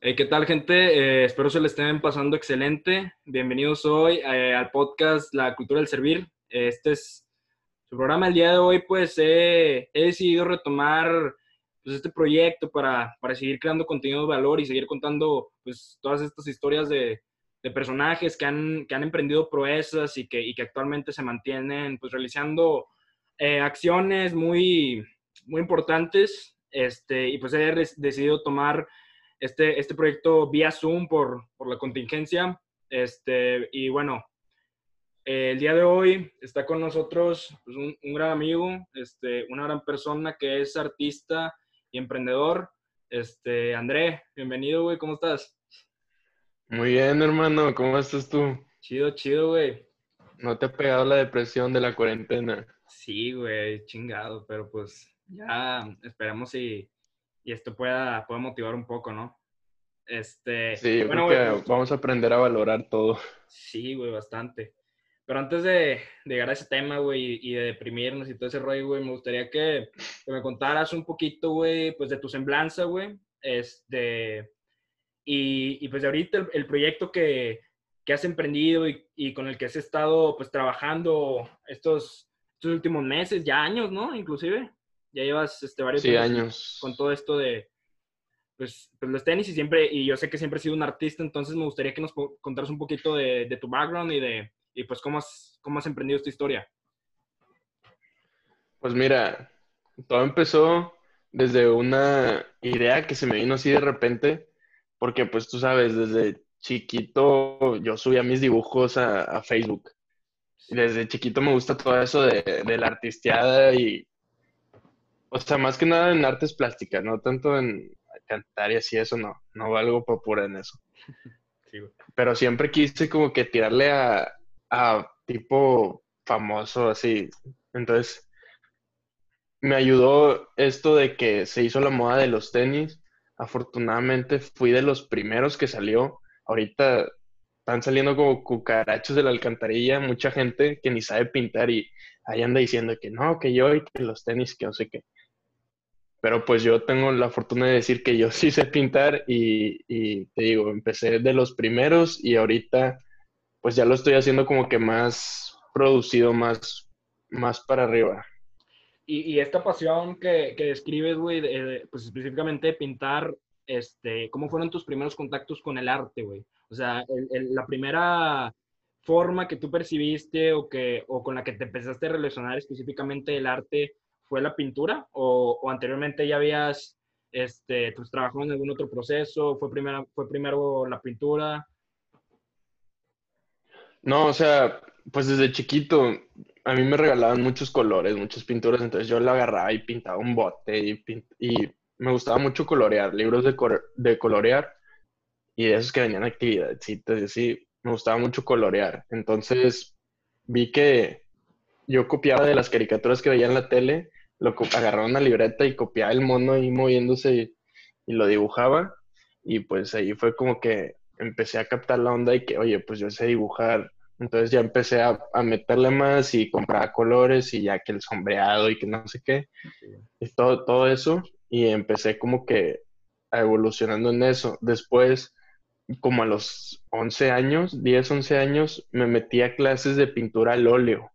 Eh, ¿Qué tal, gente? Eh, espero se le estén pasando excelente. Bienvenidos hoy eh, al podcast La Cultura del Servir. Este es su programa. El día de hoy, pues, he decidido retomar pues, este proyecto para, para, seguir creando contenido de valor y seguir contando, pues, todas estas historias de, de personajes que han, que han emprendido proezas y que, y que actualmente se mantienen, pues, realizando acciones muy, muy importantes. Este, y pues he decidido tomar este, este proyecto vía Zoom por, por la contingencia. Este, y bueno, el día de hoy está con nosotros pues, un, un, gran amigo, este, una gran persona que es artista y emprendedor. Este, André, bienvenido, güey, ¿cómo estás? Muy bien, hermano, ¿cómo estás tú? Chido, chido, güey. ¿No te ha pegado la depresión de la cuarentena? Sí, güey, chingado, pero pues ya esperemos y y esto pueda, pueda motivar un poco, ¿no? Este, sí, yo bueno, creo que vamos a aprender a valorar todo. Sí, güey, bastante. Pero antes de, llegar a ese tema, güey, y de deprimirnos y todo ese rollo, güey, me gustaría que, me contaras un poquito, güey, pues de tu semblanza, güey, este, y, y pues de ahorita el, proyecto que, que, has emprendido y, y, con el que has estado, pues, trabajando estos, estos últimos meses, ya años, ¿no? Inclusive. Ya llevas este, varios años con todo esto de pues, pues, los tenis y siempre, y yo sé que siempre has sido un artista, entonces me gustaría que nos contaras un poquito de, de tu background y de y pues cómo has, cómo has emprendido esta historia. Pues mira, todo empezó desde una idea que se me vino así de repente, porque pues tú sabes, desde chiquito yo subía mis dibujos a, a Facebook. Desde chiquito me gusta todo eso de, de la artisteada y, o sea, más que nada en artes plásticas, no tanto en cantar y así, eso no, no valgo por pura en eso. Pero siempre quise como que tirarle a, a tipo famoso, así. Entonces, me ayudó esto de que se hizo la moda de los tenis. Afortunadamente fui de los primeros que salió. Ahorita están saliendo como cucarachos de la alcantarilla, mucha gente que ni sabe pintar y ahí anda diciendo que no, que yo y que los tenis, que no sé qué. Pero pues yo tengo la fortuna de decir que yo sí sé pintar y, te digo, empecé de los primeros y ahorita pues ya lo estoy haciendo como que más producido, más, más para arriba. Y, esta pasión que, que describes, güey, pues específicamente pintar, este, ¿cómo fueron tus primeros contactos con el arte, güey? O sea, la primera forma que tú percibiste o, que, o con la que te empezaste a relacionar específicamente el arte, fue la pintura o, anteriormente ya habías este, pues, trabajado en algún otro proceso? ¿Fue, primero ¿Fue primero la pintura? No, o sea, pues desde chiquito a mí me regalaban muchos colores, muchas pinturas, entonces yo la agarraba y pintaba un bote y, y me gustaba mucho colorear, libros de, de colorear y de esos que venían actividades, sí, sí, me gustaba mucho colorear. Entonces vi que yo copiaba de las caricaturas que veía en la tele lo agarraba una libreta y copiaba el mono ahí moviéndose y, lo dibujaba. Y pues ahí fue como que empecé a captar la onda y que, oye, pues yo sé dibujar. Entonces ya empecé a, meterle más y compraba colores y ya que el sombreado y que no sé qué. Y todo, todo eso. Y empecé como que a evolucionando en eso. Después, como a los 11 años, 10, 11 años, me metí a clases de pintura al óleo.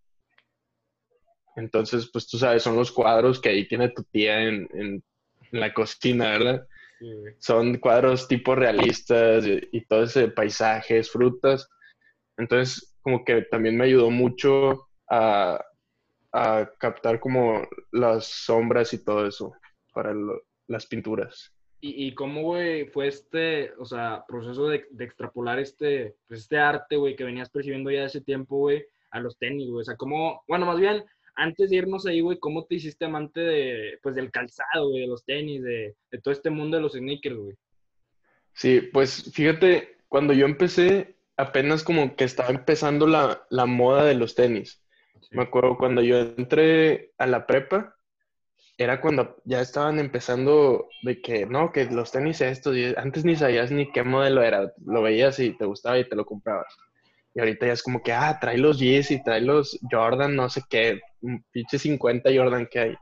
Entonces, pues tú sabes, son los cuadros que ahí tiene tu tía en, en, la cocina, ¿verdad? Son cuadros tipo realistas y, todo ese paisajes, frutas. Entonces, como que también me ayudó mucho a, a captar como las sombras y todo eso para las pinturas. ¿Y, y cómo, güey, fue este, o sea, proceso de, de extrapolar este, pues este arte, güey, que venías percibiendo ya hace tiempo, güey, a los tenis, güey? O sea, cómo, bueno, más bien, antes de irnos ahí, güey, ¿cómo te hiciste amante de, pues, del calzado, güey, de los tenis, de, de, todo este mundo de los sneakers, güey? Sí, pues fíjate, cuando yo empecé, apenas como que estaba empezando la, la moda de los tenis. Me acuerdo cuando yo entré a la prepa, era cuando ya estaban empezando de que, no, que los tenis estos, antes ni sabías ni qué modelo era, lo veías y te gustaba y te lo comprabas. Y ahorita ya es como que, ah, trae los y trae los Jordan, no sé qué, pinche 50 Jordan que hay.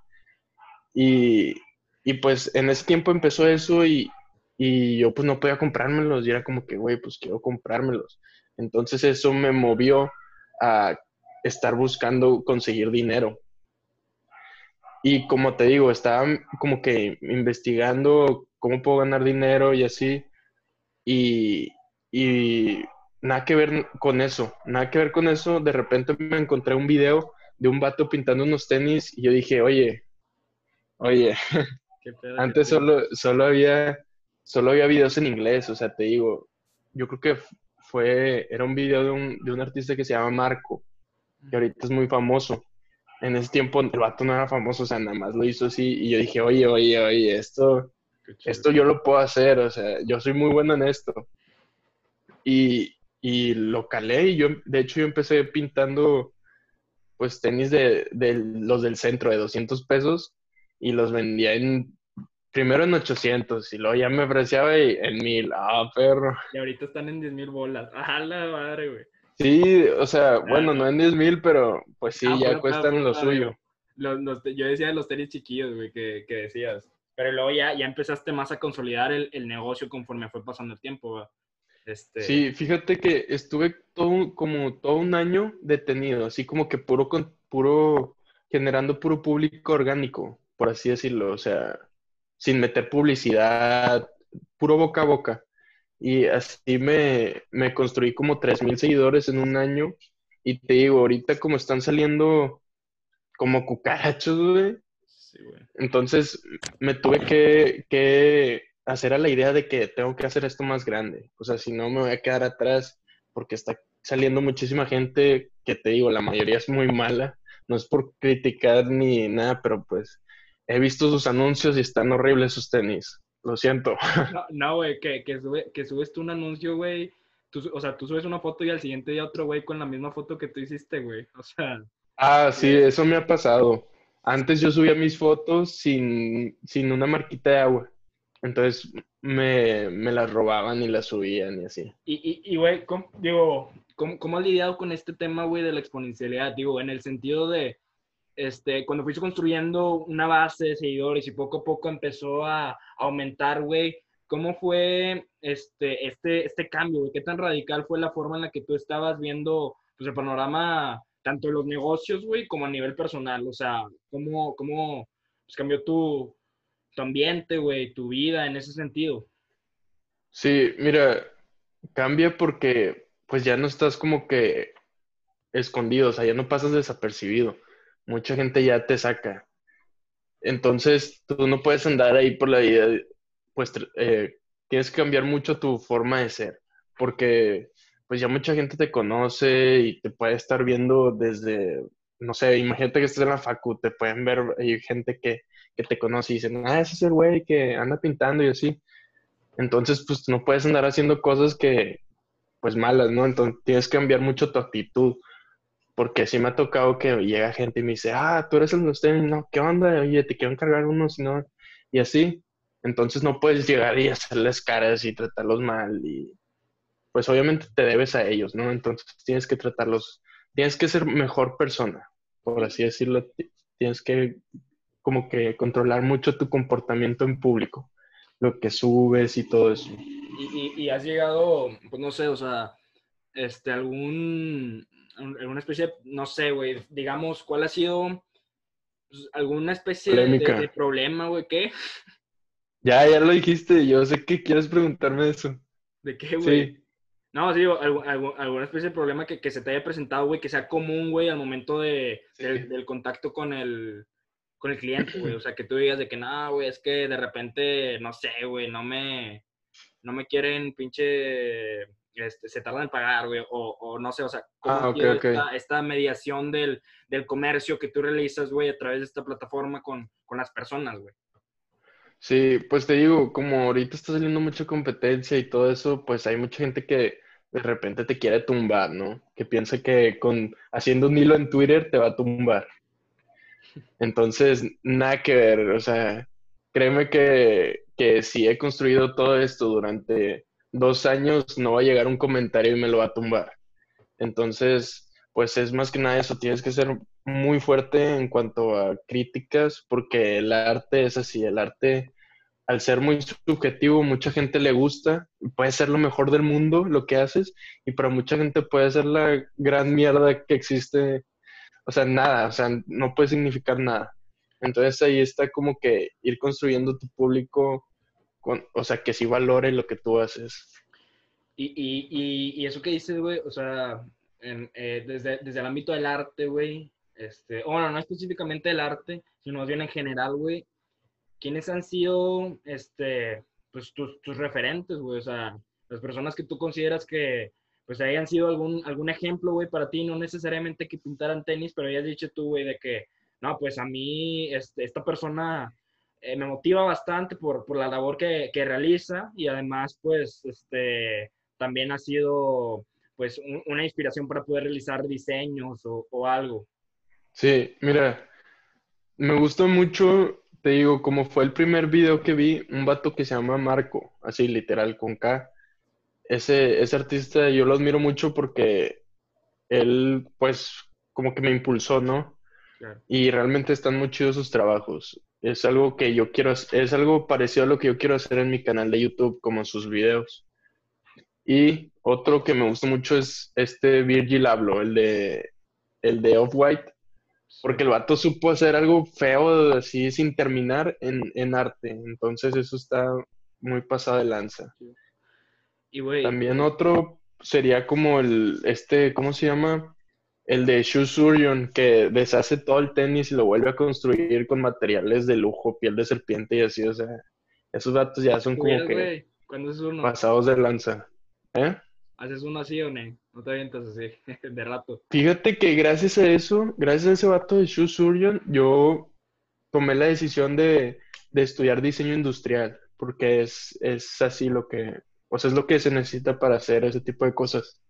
Y, y, pues en ese tiempo empezó eso y, y yo pues no podía comprármelos y era como que, güey, pues quiero comprármelos. Entonces eso me movió a estar buscando conseguir dinero. Y como te digo, estaba como que investigando cómo puedo ganar dinero y así. Y, y nada que ver con eso, nada que ver con eso. De repente me encontré un video de un vato pintando unos tenis y yo dije, oye, oye, antes solo, solo, había, solo había videos en inglés, o sea, te digo, yo creo que fue, era un video de un, de un artista que se llama Marco, que ahorita es muy famoso. En ese tiempo el vato no era famoso, o sea, nada más lo hizo así y yo dije, oye, oye, oye, esto, esto yo lo puedo hacer, o sea, yo soy muy bueno en esto. Y, y lo calé y yo, de hecho, yo empecé pintando pues tenis de, los del centro de 200 pesos y los vendía en primero en 800 y luego ya me apreciaba en 1000. Ah, perro. Y ahorita están en 10 mil bolas. Ah, la madre, güey. Sí, o sea, bueno, no en 10 mil, pero pues sí, ah, ya cuestan lo suyo. yo decía de los tenis chiquillos, güey, que, decías. Pero luego ya, ya empezaste más a consolidar el, el negocio conforme fue pasando el tiempo, güey. Este... Sí, fíjate que estuve todo, como todo un año detenido, así como que puro, puro, generando puro público orgánico, por así decirlo, o sea, sin meter publicidad, puro boca a boca. Y así me, me construí como 3.000 seguidores en un año. Y te digo, ahorita como están saliendo como cucarachos, güey. Entonces me tuve que, que hacer a la idea de que tengo que hacer esto más grande. O sea, si no me voy a quedar atrás porque está saliendo muchísima gente que te digo, la mayoría es muy mala. No es por criticar ni nada, pero pues he visto sus anuncios y están horribles sus tenis. Lo siento. No, güey, que, que, subes tú un anuncio, güey. o sea, tú subes una foto y al siguiente día otro güey con la misma foto que tú hiciste, güey. O sea. Ah, sí, eso me ha pasado. Antes yo subía mis fotos sin, sin una marquita de agua. Entonces me, me las robaban y las subían y así. Y, y, güey, digo, ¿cómo, ¿cómo, has lidiado con este tema, güey, de la exponencialidad? Digo, en el sentido de, este, cuando fuiste construyendo una base de seguidores y poco a poco empezó a, aumentar, güey, ¿cómo fue este, este, este cambio, güey? ¿Qué tan radical fue la forma en la que tú estabas viendo, pues, el panorama tanto de los negocios, güey, como a nivel personal? O sea, ¿cómo, cómo pues, cambió tu tu ambiente, güey, tu vida en ese sentido. Sí, mira, cambia porque pues ya no estás como que escondido, o sea, ya no pasas desapercibido. Mucha gente ya te saca. Entonces, tú no puedes andar ahí por la vida, pues eh, tienes que cambiar mucho tu forma de ser, porque pues ya mucha gente te conoce y te puede estar viendo desde, no sé, imagínate que estás en la facu, te pueden ver, hay gente que que te conoce y dicen, ah, ese es el güey que anda pintando y así. Entonces, pues no puedes andar haciendo cosas que, pues malas, ¿no? Entonces tienes que cambiar mucho tu actitud. Porque sí me ha tocado que llega gente y me dice, ah, tú eres el de ustedes, no, ¿qué onda? Oye, te quiero encargar uno, si no. Y así. Entonces no puedes llegar y hacerles caras y tratarlos mal. Y pues obviamente te debes a ellos, ¿no? Entonces tienes que tratarlos, tienes que ser mejor persona, por así decirlo. Tienes que como que controlar mucho tu comportamiento en público, lo que subes y todo eso. Y, y, has llegado, pues no sé, o sea, este, algún, alguna especie, no sé, güey, digamos, ¿cuál ha sido pues, alguna especie de, problema, güey? ¿Qué? Ya, ya lo dijiste, yo sé que quieres preguntarme eso. ¿De qué, güey? Sí. No, sí, alguna especie de problema que, que se te haya presentado, güey, que sea común, güey, al momento de, del contacto con el, con el cliente, güey. O sea, que tú digas de que, no, güey, es que de repente, no sé, güey, no me, no me quieren pinche, este, se tardan en pagar, güey, o, o, no sé, o sea, ¿cómo ah, Esta, mediación del, del, comercio que tú realizas, güey, a través de esta plataforma con, con las personas, güey. Sí, pues te digo, como ahorita está saliendo mucha competencia y todo eso, pues hay mucha gente que de repente te quiere tumbar, ¿no? Que piensa que con haciendo un hilo en Twitter te va a tumbar. Entonces, nada que ver, o sea, créeme que, que si he construido todo esto durante dos años, no va a llegar un comentario y me lo va a tumbar. Entonces, pues es más que nada eso, tienes que ser muy fuerte en cuanto a críticas, porque el arte es así, el arte al ser muy subjetivo, mucha gente le gusta, puede ser lo mejor del mundo lo que haces, y para mucha gente puede ser la gran mierda que existe, o sea, nada, o sea, no puede significar nada. Entonces ahí está como que ir construyendo tu público, con, o sea, que sí valore lo que tú haces. Y, y, y, eso que dices, güey, o sea, eh, desde, desde el ámbito del arte, güey, este, bueno, no específicamente del arte, sino más bien en general, güey, ¿quiénes han sido, este, pues, tus, tus referentes, güey? O sea, las personas que tú consideras que, pues, hayan sido algún, algún ejemplo, güey, para ti, no necesariamente que pintaran tenis, pero hayas dicho tú, güey, de que, no, pues, a mí, este, esta persona eh, me motiva bastante por, por la labor que, que, realiza y además, pues, este, también ha sido, pues, una inspiración para poder realizar diseños o, o algo. Sí, mira, me gustó mucho te digo, como fue el primer video que vi, un vato que se llama Marco, así literal, con K. Ese, ese artista yo lo admiro mucho porque él, pues, como que me impulsó, ¿no? Y realmente están muy chidos sus trabajos. Es algo que yo quiero, es algo parecido a lo que yo quiero hacer en mi canal de YouTube, como sus videos. Y otro que me gusta mucho es este Virgil Abloh, el de, el de Off-White. Porque el vato supo hacer algo feo así sin terminar en, arte. Entonces eso está muy pasado de lanza. Y También otro sería como el, este, ¿cómo se llama? El de Shu Suryon, que deshace todo el tenis y lo vuelve a construir con materiales de lujo, piel de serpiente y así, o sea, esos datos ya son como que pasados de lanza. ¿Eh? ¿Haces uno así o no? No te avientas así, de rato. Fíjate que gracias a eso, gracias a ese vato de Shu Surgeon, yo tomé la decisión de, estudiar diseño industrial, porque es, es así lo que, o sea, es lo que se necesita para hacer ese tipo de cosas.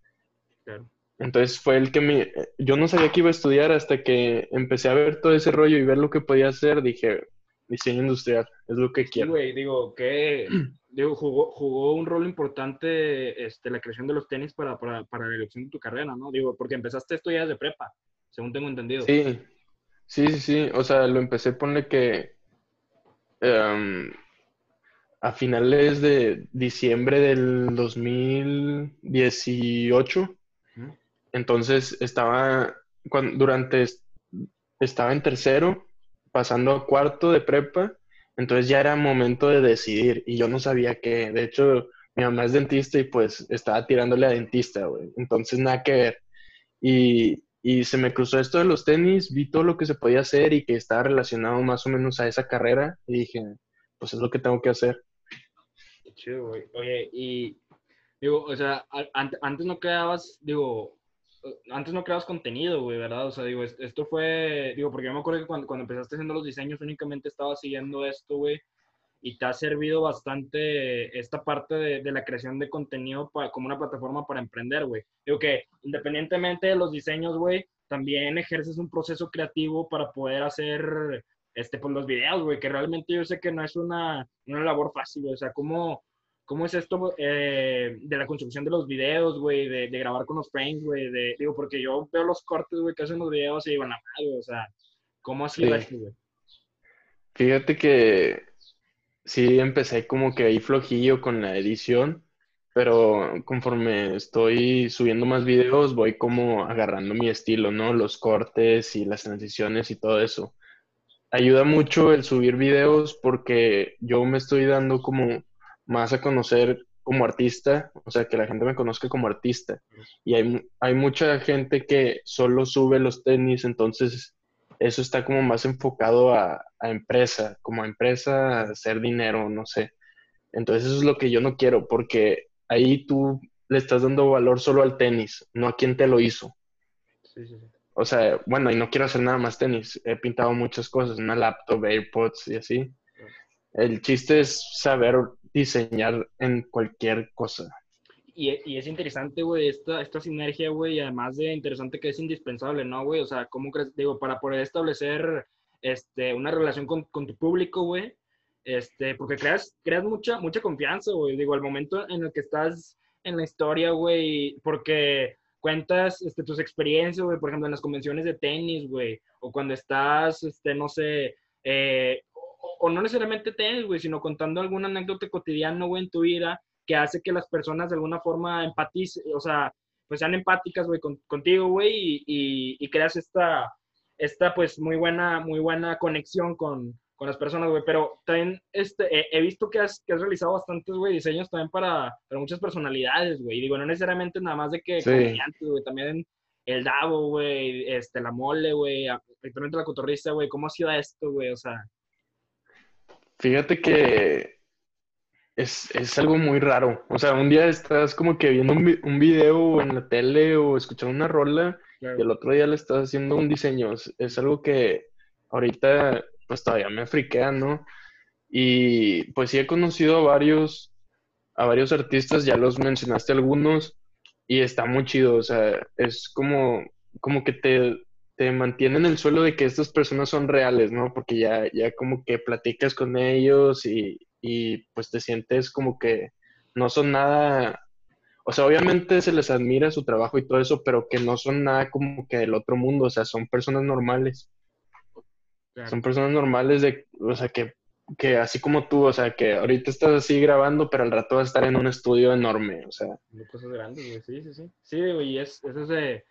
Claro. Entonces fue el que me, yo no sabía que iba a estudiar hasta que empecé a ver todo ese rollo y ver lo que podía hacer, dije, diseño industrial, es lo que quiero. güey, digo, que digo, jugó, jugó un rol importante este, la creación de los tenis para, para, para, la elección de tu carrera, ¿no? Digo, porque empezaste esto ya de prepa, según tengo entendido. Sí, sí, sí, sí. O sea, lo empecé, ponle que em, a finales de diciembre del 2018. Entonces estaba, cuando, durante, estaba en tercero, pasando a cuarto de prepa entonces ya era momento de decidir y yo no sabía qué. De hecho, mi mamá es dentista y pues estaba tirándole a dentista, güey. Entonces nada que ver. Y, y se me cruzó esto de los tenis, vi todo lo que se podía hacer y que estaba relacionado más o menos a esa carrera y dije, pues es lo que tengo que hacer. Chido, güey. Oye, y digo, o sea, antes no quedabas, digo, antes no creabas contenido, güey, ¿verdad? O sea, digo, esto fue, digo, porque yo me acuerdo que cuando, cuando empezaste haciendo los diseños únicamente estaba siguiendo esto, güey, y te ha servido bastante esta parte de, de la creación de contenido para, como una plataforma para emprender, güey. Digo que independientemente de los diseños, güey, también ejerces un proceso creativo para poder hacer, este, pues los videos, güey, que realmente yo sé que no es una, una labor fácil. O sea, ¿cómo, ¿Cómo es esto eh, de la construcción de los videos, güey? De, grabar con los frames, güey. Digo, porque yo veo los cortes, güey, que hacen los videos y digo, nada, o sea, ¿cómo ha sido esto, güey? Fíjate que sí empecé como que ahí flojillo con la edición, pero conforme estoy subiendo más videos, voy como agarrando mi estilo, ¿no? Los cortes y las transiciones y todo eso. Ayuda mucho el subir videos porque yo me estoy dando como más a conocer como artista, o sea, que la gente me conozca como artista. Y hay, hay mucha gente que solo sube los tenis, entonces eso está como más enfocado a, a empresa, como a empresa, a hacer dinero, no sé. Entonces eso es lo que yo no quiero, porque ahí tú le estás dando valor solo al tenis, no a quien te lo hizo. Sí, sí, O sea, bueno, y no quiero hacer nada más tenis. He pintado muchas cosas, una laptop, AirPods y así. El chiste es saber diseñar en cualquier cosa. Y, es interesante, güey, esta, esta sinergia, güey, además de interesante que es indispensable, ¿no, güey? O sea, ¿cómo crees? Digo, para poder establecer este, una relación con, con tu público, güey, este, porque creas, creas mucha, mucha confianza, güey. Digo, al momento en el que estás en la historia, güey, porque cuentas este, tus experiencias, güey, por ejemplo, en las convenciones de tenis, güey, o cuando estás, este, no sé, eh, o no necesariamente tenis, güey, sino contando alguna anécdota cotidiana, güey, en tu vida que hace que las personas de alguna forma empaticen, o sea, pues sean empáticas, güey, contigo, güey, y, y, creas esta, esta, pues, muy buena, muy buena conexión con, con las personas, güey. Pero también este, he visto que has, que has realizado bastantes, güey, diseños también para, para muchas personalidades, güey. Y digo, no necesariamente nada más de que sí. güey, también el Davo, güey, este, la Mole, güey, actualmente la Cotorrista, güey. ¿Cómo ha sido esto, güey? O sea... Fíjate que es, algo muy raro. O sea, un día estás como que viendo un, video en la tele o escuchando una rola y el otro día le estás haciendo un diseño. Es, algo que ahorita pues todavía me friquea, ¿no? Y pues sí he conocido a varios, a varios artistas, ya los mencionaste algunos, y está muy chido. O sea, es como, como que te, te mantiene en el suelo de que estas personas son reales, ¿no? Porque ya, ya como que platicas con ellos y, y pues te sientes como que no son nada, o sea, obviamente se les admira su trabajo y todo eso, pero que no son nada como que del otro mundo, o sea, son personas normales. Son personas normales de, o sea, que, que así como tú, o sea, que ahorita estás así grabando, pero al rato vas a estar en un estudio enorme, o sea. Cosas grandes, güey, sí, sí, sí. Sí, güey, y es, es ese,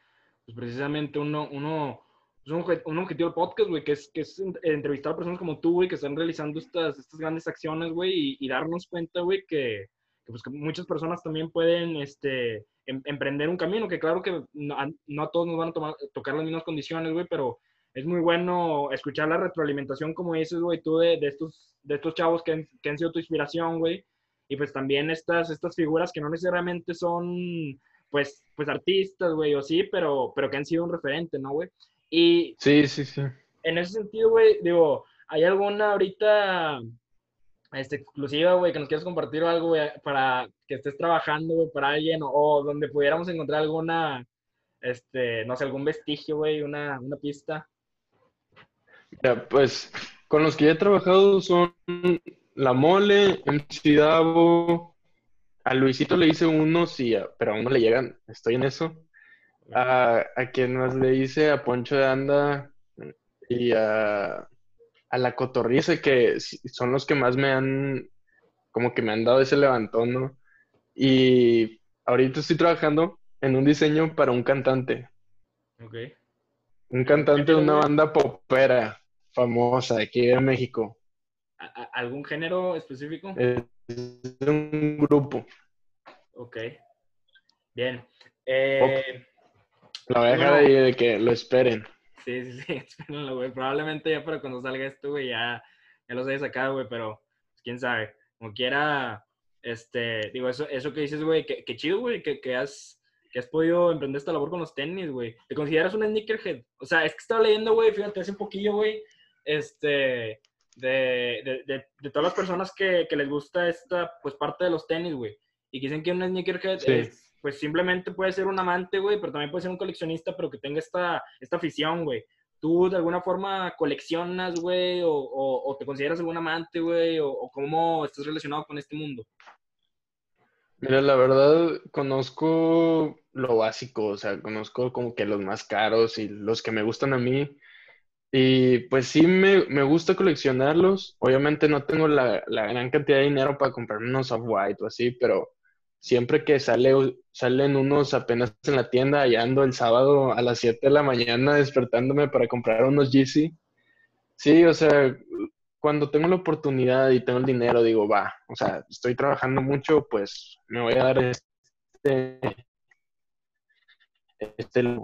pues precisamente uno, uno un, un, objetivo del podcast, güey, que es, es entrevistar a personas como tú, güey, que están realizando estas, estas grandes acciones, güey, y, darnos cuenta, güey, que, pues, que muchas personas también pueden este, em, emprender un camino, que claro que no, no a todos nos van a tocar las mismas condiciones, güey, pero es muy bueno escuchar la retroalimentación, como dices, güey, tú de, estos, de estos chavos que que han sido tu inspiración, güey, y pues también estas, estas figuras que no necesariamente son, pues, pues artistas, güey, o sí, pero, pero que han sido un referente, ¿no, güey? Y sí, sí, sí. En ese sentido, güey, digo, ¿hay alguna ahorita este, exclusiva, güey, que nos quieras compartir algo, güey, para que estés trabajando, güey, para alguien, o, donde pudiéramos encontrar alguna, este, no sé, algún vestigio, güey, una, una pista? Pues, con los que ya he trabajado son La Mole, MC Davo, a Luisito le hice unos, y pero aún no le llegan, estoy en eso. A, a quien más le hice, a Poncho de Anda y a, a la Cotorriza, que son los que más me han, como que me han dado ese levantón, ¿no? Y ahorita estoy trabajando en un diseño para un cantante. Ok. Un cantante de una banda popera famosa aquí en México. ¿Algún género específico? Es un grupo. Ok. Bien. Eh, la voy a dejar ahí de que lo esperen. Sí, sí, sí, espérenlo, güey. Probablemente ya para cuando salga esto, güey, ya, ya los haya sacado, güey, pero pues, quién sabe. Como quiera, este, digo, eso, eso que dices, güey, que, chido, güey, que, que, has, que has podido emprender esta labor con los tenis, güey. ¿Te consideras un sneakerhead? O sea, es que estaba leyendo, güey, fíjate, hace un poquillo, güey, este, de, de, de, todas las personas que, que, les gusta esta, pues, parte de los tenis, güey. Y dicen que un sneakerhead es pues simplemente puede ser un amante, güey, pero también puede ser un coleccionista, pero que tenga esta, esta afición, güey. ¿Tú de alguna forma coleccionas, güey, o, te consideras algún amante, güey, o, cómo estás relacionado con este mundo? Mira, la verdad, conozco lo básico, o sea, conozco como que los más caros y los que me gustan a mí. Y pues sí, me, me gusta coleccionarlos. Obviamente no tengo la, la, gran cantidad de dinero para comprarme unos off-white o así, pero siempre que sale, salen unos apenas en la tienda, allá ando el sábado a las 7 de la mañana despertándome para comprar unos GC. Sí, o sea, cuando tengo la oportunidad y tengo el dinero, digo, va, o sea, estoy trabajando mucho, pues me voy a dar este, este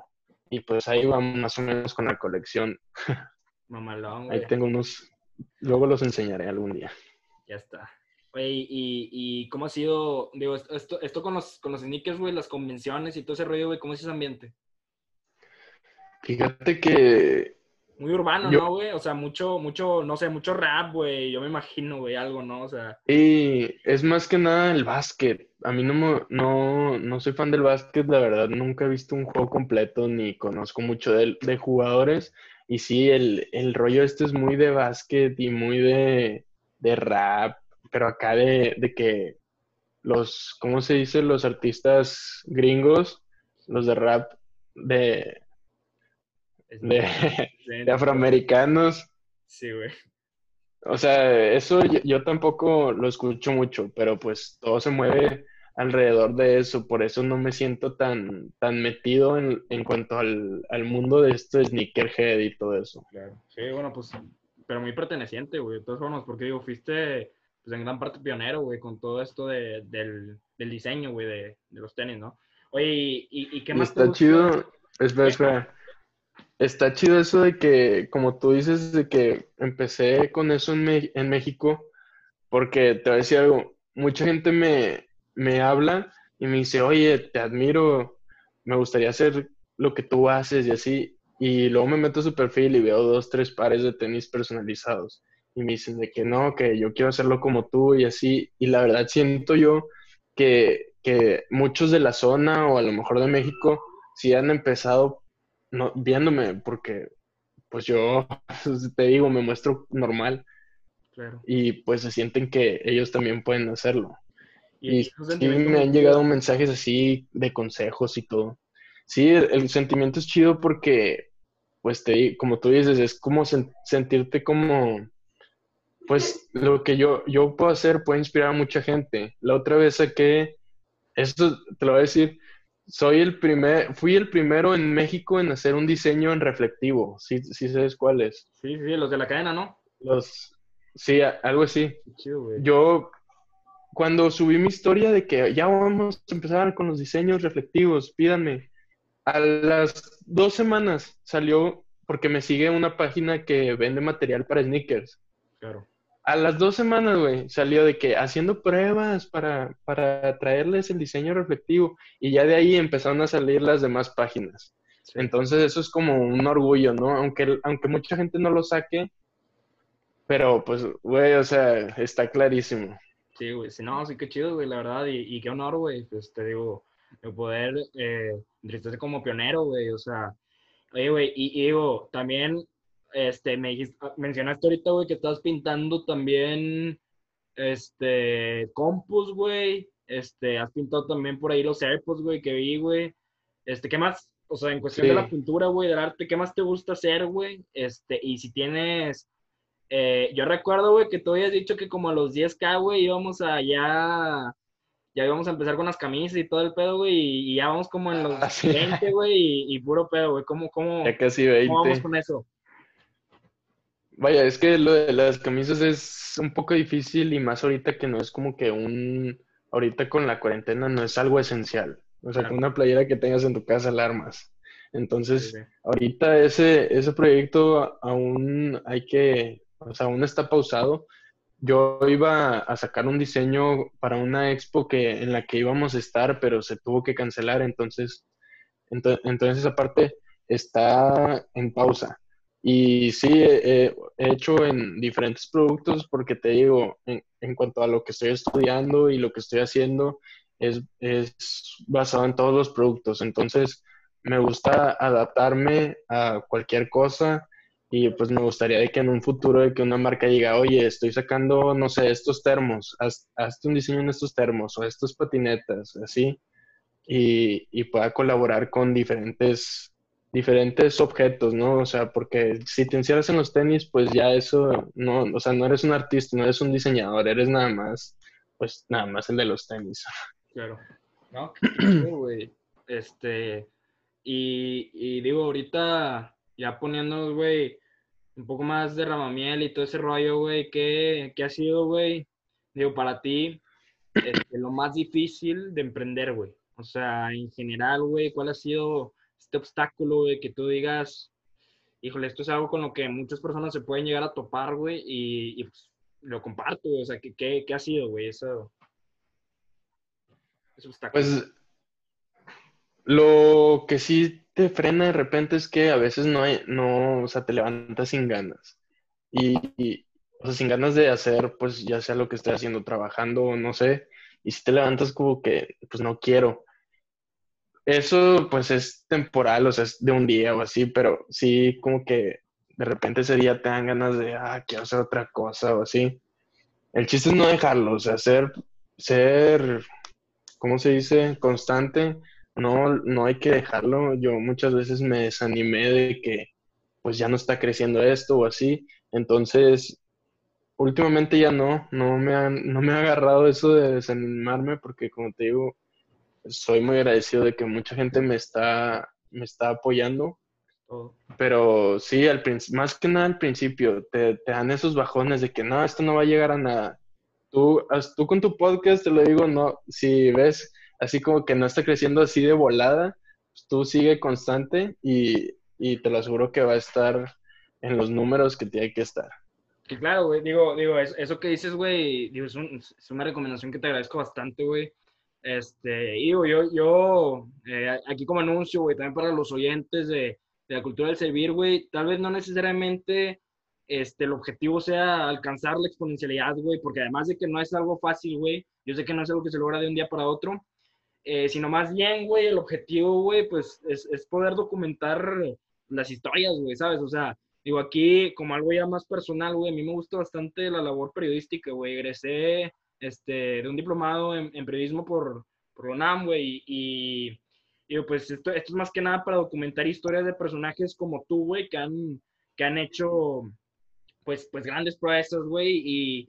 y pues ahí vamos más o menos con la colección. Mamalón, Ahí tengo unos, luego los enseñaré algún día. Ya está y, y cómo ha sido, digo, esto, esto con los, con los sneakers, güey, las convenciones y todo ese rollo, güey, ¿cómo es ese ambiente? Fíjate que... Muy urbano, ¿no, güey? O sea, mucho, mucho, no sé, mucho rap, güey, yo me imagino, güey, algo, ¿no? O sea... Y es más que nada el básquet. A mí no, no, no soy fan del básquet, la verdad, nunca he visto un juego completo ni conozco mucho de, de jugadores. Y sí, el, el rollo este es muy de básquet y muy de, de rap pero acá de, de que los, ¿cómo se dice? Los artistas gringos, los de rap de, de, afroamericanos. Sí, güey. O sea, eso yo, tampoco lo escucho mucho, pero pues todo se mueve alrededor de eso, por eso no me siento tan, tan metido en, en cuanto al, al, mundo de esto de sneakerhead y todo eso. Claro. Sí, bueno, pues, pero muy perteneciente, güey, de todas formas, porque digo, fuiste pues en gran parte pionero, güey, con todo esto de, del, del, diseño, güey, de, de, los tenis, ¿no? Oye, ¿y, y qué más? Está chido, espera, espera. Está chido eso de que, como tú dices, de que empecé con eso en, en México, porque te voy a decir algo, mucha gente me, me habla y me dice, oye, te admiro, me gustaría hacer lo que tú haces y así, y luego me meto a su perfil y veo dos, tres pares de tenis personalizados y me dicen de que no, que yo quiero hacerlo como tú y así. Y la verdad siento yo que, que muchos de la zona o a lo mejor de México sí han empezado no, viéndome porque pues yo te digo, me muestro normal. Y pues se sienten que ellos también pueden hacerlo. Y, sí me han llegado mensajes así de consejos y todo. Sí, el, sentimiento es chido porque, pues te, como tú dices, es como sentirte como pues lo que yo, yo puedo hacer puede inspirar a mucha gente. La otra vez saqué, esto te lo voy a decir, soy el primer, fui el primero en México en hacer un diseño en reflectivo, si ¿sí, sabes cuál es. Sí, sí, los de la cadena, ¿no? Los, sí, algo así. yo, cuando subí mi historia de que ya vamos a empezar con los diseños reflectivos, pídanme, a las dos semanas salió, porque me sigue una página que vende material para sneakers. Claro a las dos semanas, güey, salió de que haciendo pruebas para, para traerles el diseño reflectivo y ya de ahí empezaron a salir las demás páginas. Entonces eso es como un orgullo, ¿no? Aunque, aunque mucha gente no lo saque, pero pues, güey, o sea, está clarísimo. Sí, güey, sí, no, sí, qué chido, güey, la verdad, y, y qué honor, güey, pues te digo, de poder eh, como pionero, güey, o sea, oye, güey, y, y digo, también este, me ah, mencionaste ahorita, güey, que estás pintando también, este, compus, güey. Este, has pintado también por ahí los AirPods, güey, que vi, güey. Este, ¿qué más? O sea, en cuestión de la pintura, güey, del arte, ¿qué más te gusta hacer, güey? Este, y si tienes, eh, yo recuerdo, güey, que tú habías dicho que como a los 10K, güey, íbamos a ya, íbamos a empezar con las camisas y todo el pedo, güey, y, ya vamos como en los 20, ah, güey, y, puro pedo, güey, ¿cómo, cómo, ya casi 20. ¿cómo vamos con eso? Vaya, es que lo de las camisas es un poco difícil y más ahorita que no es como que un, ahorita con la cuarentena no es algo esencial. O sea, con una playera que tengas en tu casa alarmas. Entonces, ahorita ese, ese proyecto aún hay que, o sea, aún está pausado. Yo iba a sacar un diseño para una expo que, en la que íbamos a estar, pero se tuvo que cancelar. Entonces, entonces esa parte está en pausa. Y sí, he, hecho en diferentes productos porque te digo, en, cuanto a lo que estoy estudiando y lo que estoy haciendo, es, basado en todos los productos. Entonces, me gusta adaptarme a cualquier cosa y pues me gustaría de que en un futuro de que una marca diga, oye, estoy sacando, no sé, estos termos, hazte un diseño en estos termos o estos patinetas, así, y, y pueda colaborar con diferentes diferentes objetos, ¿no? O sea, porque si te encierras en los tenis, pues ya eso, no, o sea, no eres un artista, no eres un diseñador, eres nada más, pues nada más el de los tenis. Claro, ¿no? Este, y, y, digo, ahorita ya poniéndonos, güey, un poco más de ramamiel y todo ese rollo, güey, ¿qué, ¿qué, ha sido, güey? Digo, para ti, este, lo más difícil de emprender, güey. O sea, en general, güey, ¿cuál ha sido este obstáculo, güey, que tú digas, híjole, esto es algo con lo que muchas personas se pueden llegar a topar, güey, y, pues, lo comparto, güey, o sea, ¿qué, qué, ha sido, güey, eso? Ese obstáculo. Pues, lo que sí te frena de repente es que a veces no hay, no, o sea, te levantas sin ganas. Y, y, o sea, sin ganas de hacer, pues, ya sea lo que esté haciendo, trabajando o no sé, y si te levantas como que, pues, no quiero. Eso pues es temporal, o sea, es de un día o así, pero sí como que de repente ese día te dan ganas de, ah, quiero hacer otra cosa o así. El chiste es no dejarlo, o sea, ser, ser, ¿cómo se dice? Constante. No, no hay que dejarlo. Yo muchas veces me desanimé de que pues ya no está creciendo esto o así. Entonces, últimamente ya no, no me, han, no me ha agarrado eso de desanimarme porque como te digo, soy muy agradecido de que mucha gente me está, me está apoyando. Pero sí, al más que nada al principio, te, te, dan esos bajones de que no, esto no va a llegar a nada. Tú, tú con tu podcast, te lo digo, no, si ves así como que no está creciendo así de volada, pues tú sigue constante y, y te lo aseguro que va a estar en los números que tiene que estar. Que claro, güey, digo, digo, eso, que dices, güey, digo, es, es, una recomendación que te agradezco bastante, güey. Este, digo, yo, yo eh, aquí como anuncio, güey, también para los oyentes de, de la cultura del servir, güey, tal vez no necesariamente este, el objetivo sea alcanzar la exponencialidad, güey, porque además de que no es algo fácil, güey, yo sé que no es algo que se logra de un día para otro, eh, sino más bien, güey, el objetivo, güey, pues es, poder documentar las historias, güey, ¿sabes? O sea, digo, aquí como algo ya más personal, güey, a mí me gusta bastante la labor periodística, güey, egresé este, de un diplomado en, periodismo por, por UNAM, güey, y, y, pues esto, esto, es más que nada para documentar historias de personajes como tú, güey, que han, que han hecho, pues, pues grandes proezas, güey, y,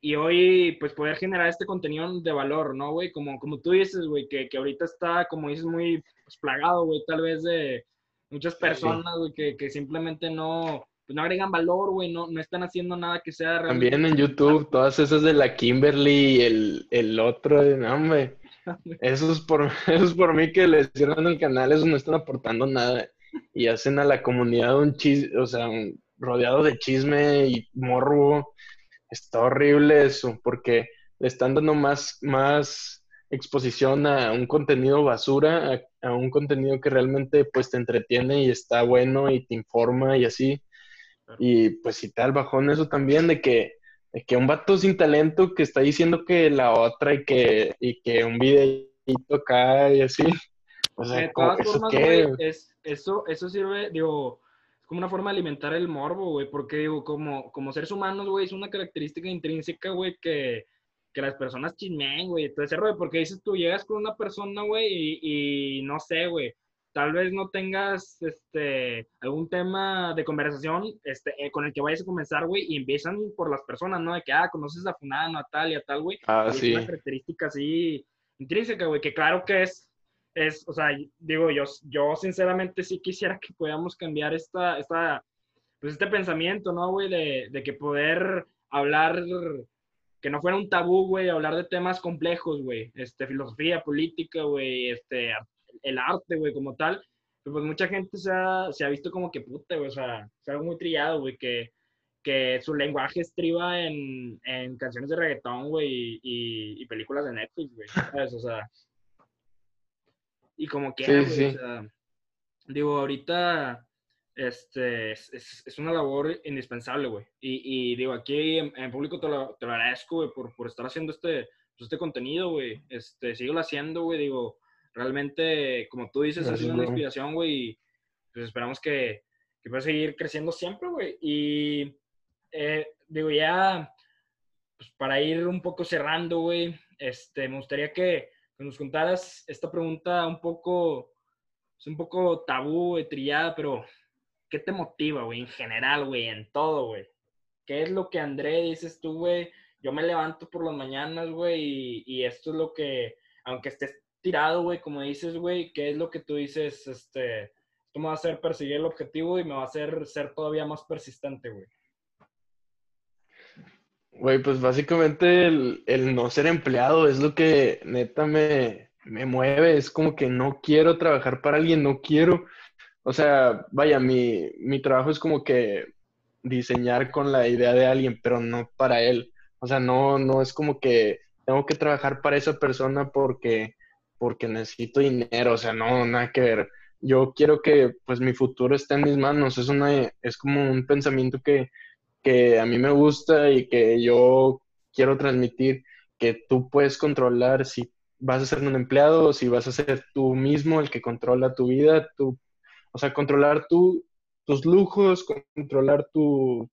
y hoy, pues, poder generar este contenido de valor, ¿no, güey? Como, como tú dices, güey, que, que ahorita está, como dices, muy pues, plagado, güey, tal vez de muchas personas, güey, que, que simplemente no, pues no agregan valor, güey, no, no están haciendo nada que sea realmente... También en YouTube, todas esas de la Kimberly y el, el otro, no, hombre. Eso es, por, eso es por mí que les cierran el canal, esos no están aportando nada. Y hacen a la comunidad un chisme, o sea, un, rodeado de chisme y morbo. Está horrible eso, porque le están dando más, más exposición a un contenido basura, a, a, un contenido que realmente pues te entretiene y está bueno y te informa y así. Y pues si tal bajón eso también de que, de que un vato sin talento que está diciendo que la otra y que, y que un videito acá y así. O sea, de todas ¿eso formas, qué? es, eso, eso sirve, digo, como una forma de alimentar el morbo, güey, porque digo, como, como seres humanos, güey, es una característica intrínseca, güey, que, que las personas chismeen, güey. Entonces, güey, porque dices tú, llegas con una persona, güey, y, y no sé, güey, tal vez no tengas este, algún tema de conversación este, eh, con el que vayas a comenzar, güey, y empiezan por las personas, ¿no? De que, ah, conoces a fulano, a tal y a tal, güey. Ah, sí. Es una característica así intrínseca, güey, que claro que es, es, o sea, digo, yo, yo sinceramente sí quisiera que podamos cambiar esta, esta, pues este pensamiento, ¿no, güey? De, de que poder hablar que no fuera un tabú, güey, hablar de temas complejos, güey, este, filosofía, política, güey, este, el arte, güey, como tal, pues mucha gente se ha, se ha visto como que puta, güey, o sea, es algo muy trillado, güey, que, que su lenguaje estriba en, en canciones de reggaetón, güey, y, películas de Netflix, güey, ¿sabes? O sea, y como quiera, sí, güey, o sea, digo, ahorita, este, es, es, una labor indispensable, güey, y, y, digo, aquí en, público te lo, te lo agradezco, güey, por, por estar haciendo este, pues, este contenido, güey, este, sigo haciendo, güey, digo, realmente, como tú dices, sido una inspiración, güey, y pues esperamos que, que pueda seguir creciendo siempre, güey. Y eh, digo, ya, pues para ir un poco cerrando, güey, este, me gustaría que, nos contaras esta pregunta un poco, es un poco tabú, trillada, pero ¿qué te motiva, güey, en general, güey, en todo, güey? ¿Qué es lo que André dices tú, güey? Yo me levanto por las mañanas, güey, y, y esto es lo que, aunque estés tirado, güey, como dices, güey, ¿qué es lo que tú dices? Este, esto me va a hacer perseguir el objetivo y me va a hacer ser todavía más persistente, güey. Güey, pues básicamente el, no ser empleado es lo que neta me, me mueve. Es como que no quiero trabajar para alguien, no quiero. O sea, vaya, mi, mi trabajo es como que diseñar con la idea de alguien, pero no para él. O sea, no, no es como que tengo que trabajar para esa persona porque porque necesito dinero, o sea, no, nada que ver. Yo quiero que pues mi futuro esté en mis manos, es, una, es como un pensamiento que, que a mí me gusta y que yo quiero transmitir, que tú puedes controlar si vas a ser un empleado o si vas a ser tú mismo el que controla tu vida, tú, o sea, controlar tu, tus lujos, controlar tu,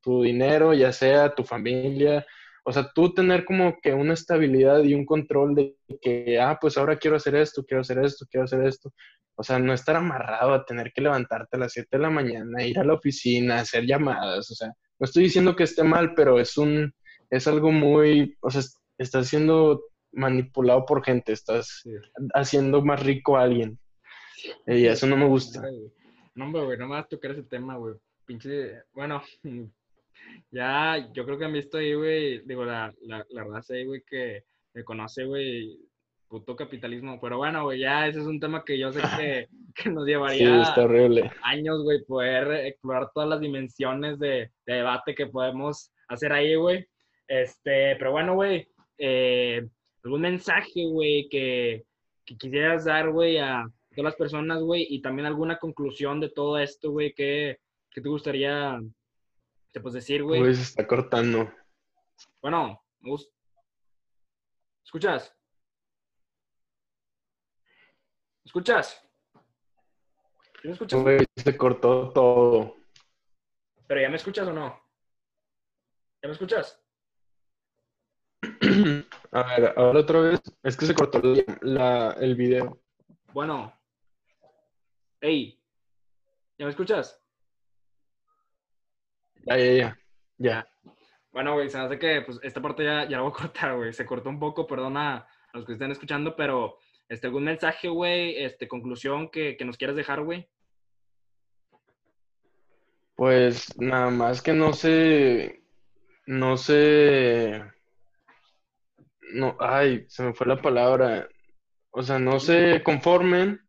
tu dinero, ya sea tu familia, o sea, tú tener como que una estabilidad y un control de que, ah, pues ahora quiero hacer esto, quiero hacer esto, quiero hacer esto. O sea, no estar amarrado a tener que levantarte a las 7 de la mañana, ir a la oficina, hacer llamadas. O sea, no estoy diciendo que esté mal, pero es un, es algo muy, o sea, estás siendo manipulado por gente, estás haciendo más rico a alguien. Y eso no me gusta. No, hombre, güey, no me vas a tocar ese tema, güey. Pinche, bueno, ya, yo creo que han visto ahí, güey, digo, la, la, la raza ahí, güey, que me conoce, güey, puto capitalismo. Pero bueno, güey, ya ese es un tema que yo sé que, que nos llevaría años, güey, poder explorar todas las dimensiones de, de, debate que podemos hacer ahí, güey. Este, pero bueno, güey, eh, algún mensaje, güey, que, que, quisieras dar, güey, a todas las personas, güey, y también alguna conclusión de todo esto, güey, que, que te gustaría, te puedes decir, güey. Pues está cortando. Bueno, ¿escuchas? Escuchas? me escuchas? se cortó todo. ¿Pero ya me escuchas o no? ¿Ya me escuchas? A ver, ahora otra vez. Es que se cortó la, el video. Bueno. Hey. ¿Ya me escuchas? Ya, ya, ya. Ya. Bueno, güey, se hace que pues, esta parte ya, ya la voy a cortar, güey. Se cortó un poco, perdona a los que estén escuchando, pero este, ¿algún mensaje, güey? Este, conclusión que, que nos quieras dejar, güey. Pues nada más que no sé, no sé, no, ay, se me fue la palabra. O sea, no se conformen,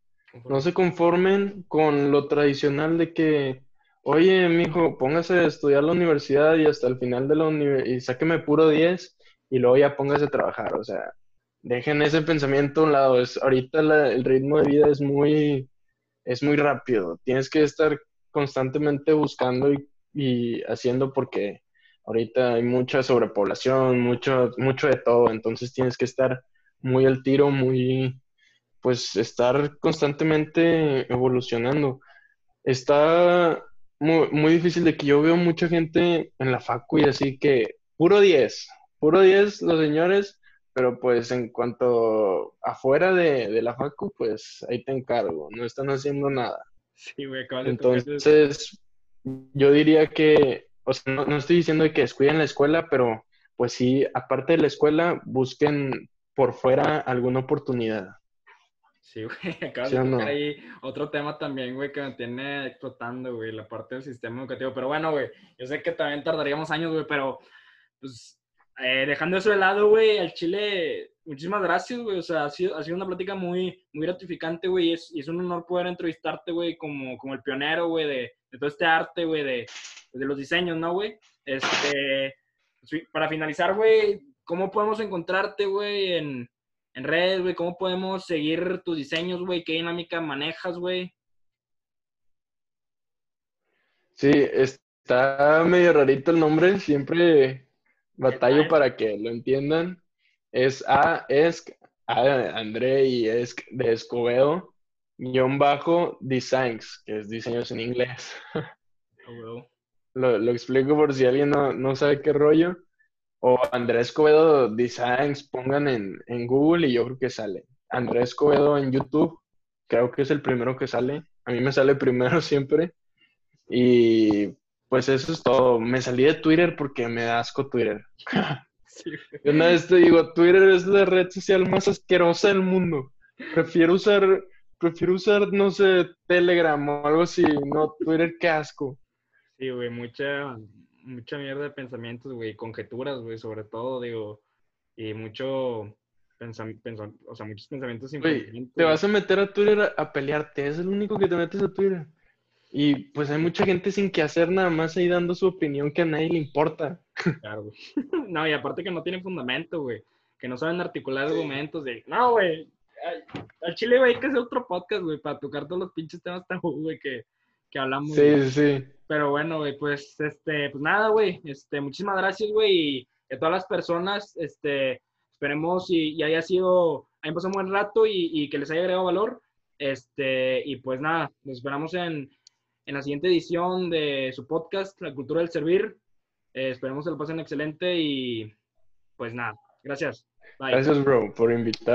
no se conformen con lo tradicional de que, oye, mijo, póngase a estudiar la universidad y hasta el final de la universidad, y sáqueme puro 10 y luego ya póngase a trabajar. O sea, dejen ese pensamiento a un lado. Es, ahorita el ritmo de vida es muy, es muy rápido. Tienes que estar constantemente buscando y, haciendo porque ahorita hay mucha sobrepoblación, mucho, mucho de todo. Entonces tienes que estar muy al tiro, muy, pues estar constantemente evolucionando. Está muy, muy difícil de que yo veo mucha gente en la facu y así que puro 10, puro 10 los señores pero pues en cuanto afuera de, la facu, pues ahí te encargo, no están haciendo nada. Sí, güey, Entonces, yo diría que, o sea, no, estoy diciendo que descuiden la escuela, pero pues sí, aparte de la escuela, busquen por fuera alguna oportunidad. Sí, güey, acabas de tocar ahí otro tema también, güey, que me tiene explotando, güey, la parte del sistema educativo. Pero bueno, güey, yo sé que también tardaríamos años, güey, pero pues eh, dejando eso de lado, güey, al Chile, muchísimas gracias, güey. O sea, ha sido, ha sido una plática muy, muy gratificante, güey. Y es, es un honor poder entrevistarte, güey, como, como el pionero, güey, de, todo este arte, güey, de, de los diseños, ¿no, güey? Este, para finalizar, güey, ¿cómo podemos encontrarte, güey, en, en redes, güey? ¿Cómo podemos seguir tus diseños, güey? ¿Qué dinámica manejas, güey? Sí, está medio rarito el nombre. Siempre batallo para que lo entiendan. Es A, ESC, A André y ESC de Escobedo, guion bajo Designs, que es diseños en inglés. Oh, lo, lo, explico por si alguien no, no, sabe qué rollo. O Andrés Escobedo Designs, pongan en, en Google y yo creo que sale. Andrés Escobedo en YouTube, creo que es el primero que sale. A mí me sale primero siempre. Y pues eso es todo. Me salí de Twitter porque me da asco Twitter. Sí. Una vez te digo, Twitter es la red social más asquerosa del mundo. Prefiero usar, prefiero usar, no sé, Telegram o algo así. No, Twitter, qué asco. Sí, güey, mucha, mucha mierda de pensamientos, güey, conjeturas, güey, sobre todo, digo, y mucho pensamiento, o sea, muchos pensamientos sin Te vas a meter a Twitter a, a, pelearte, es el único que te metes a Twitter. Y pues hay mucha gente sin que hacer nada más ahí dando su opinión que a nadie le importa. Claro, güey. No, y aparte que no tienen fundamento, güey. Que no saben articular argumentos de, no, güey. Al Chile, güey, hay que hacer otro podcast, güey, para tocar todos los pinches temas tan, güey, que, que hablamos. Sí, sí. Pero bueno, güey, pues, este, pues nada, güey. Este, muchísimas gracias, güey. Y a todas las personas, este, esperemos y, y haya sido, hayan pasado un buen rato y, y que les haya agregado valor. Este, y pues nada, nos esperamos en en la siguiente edición de su podcast, La Cultura del Servir. Eh, esperemos que lo pasen excelente y pues nada, gracias. Gracias, bro, por invitar.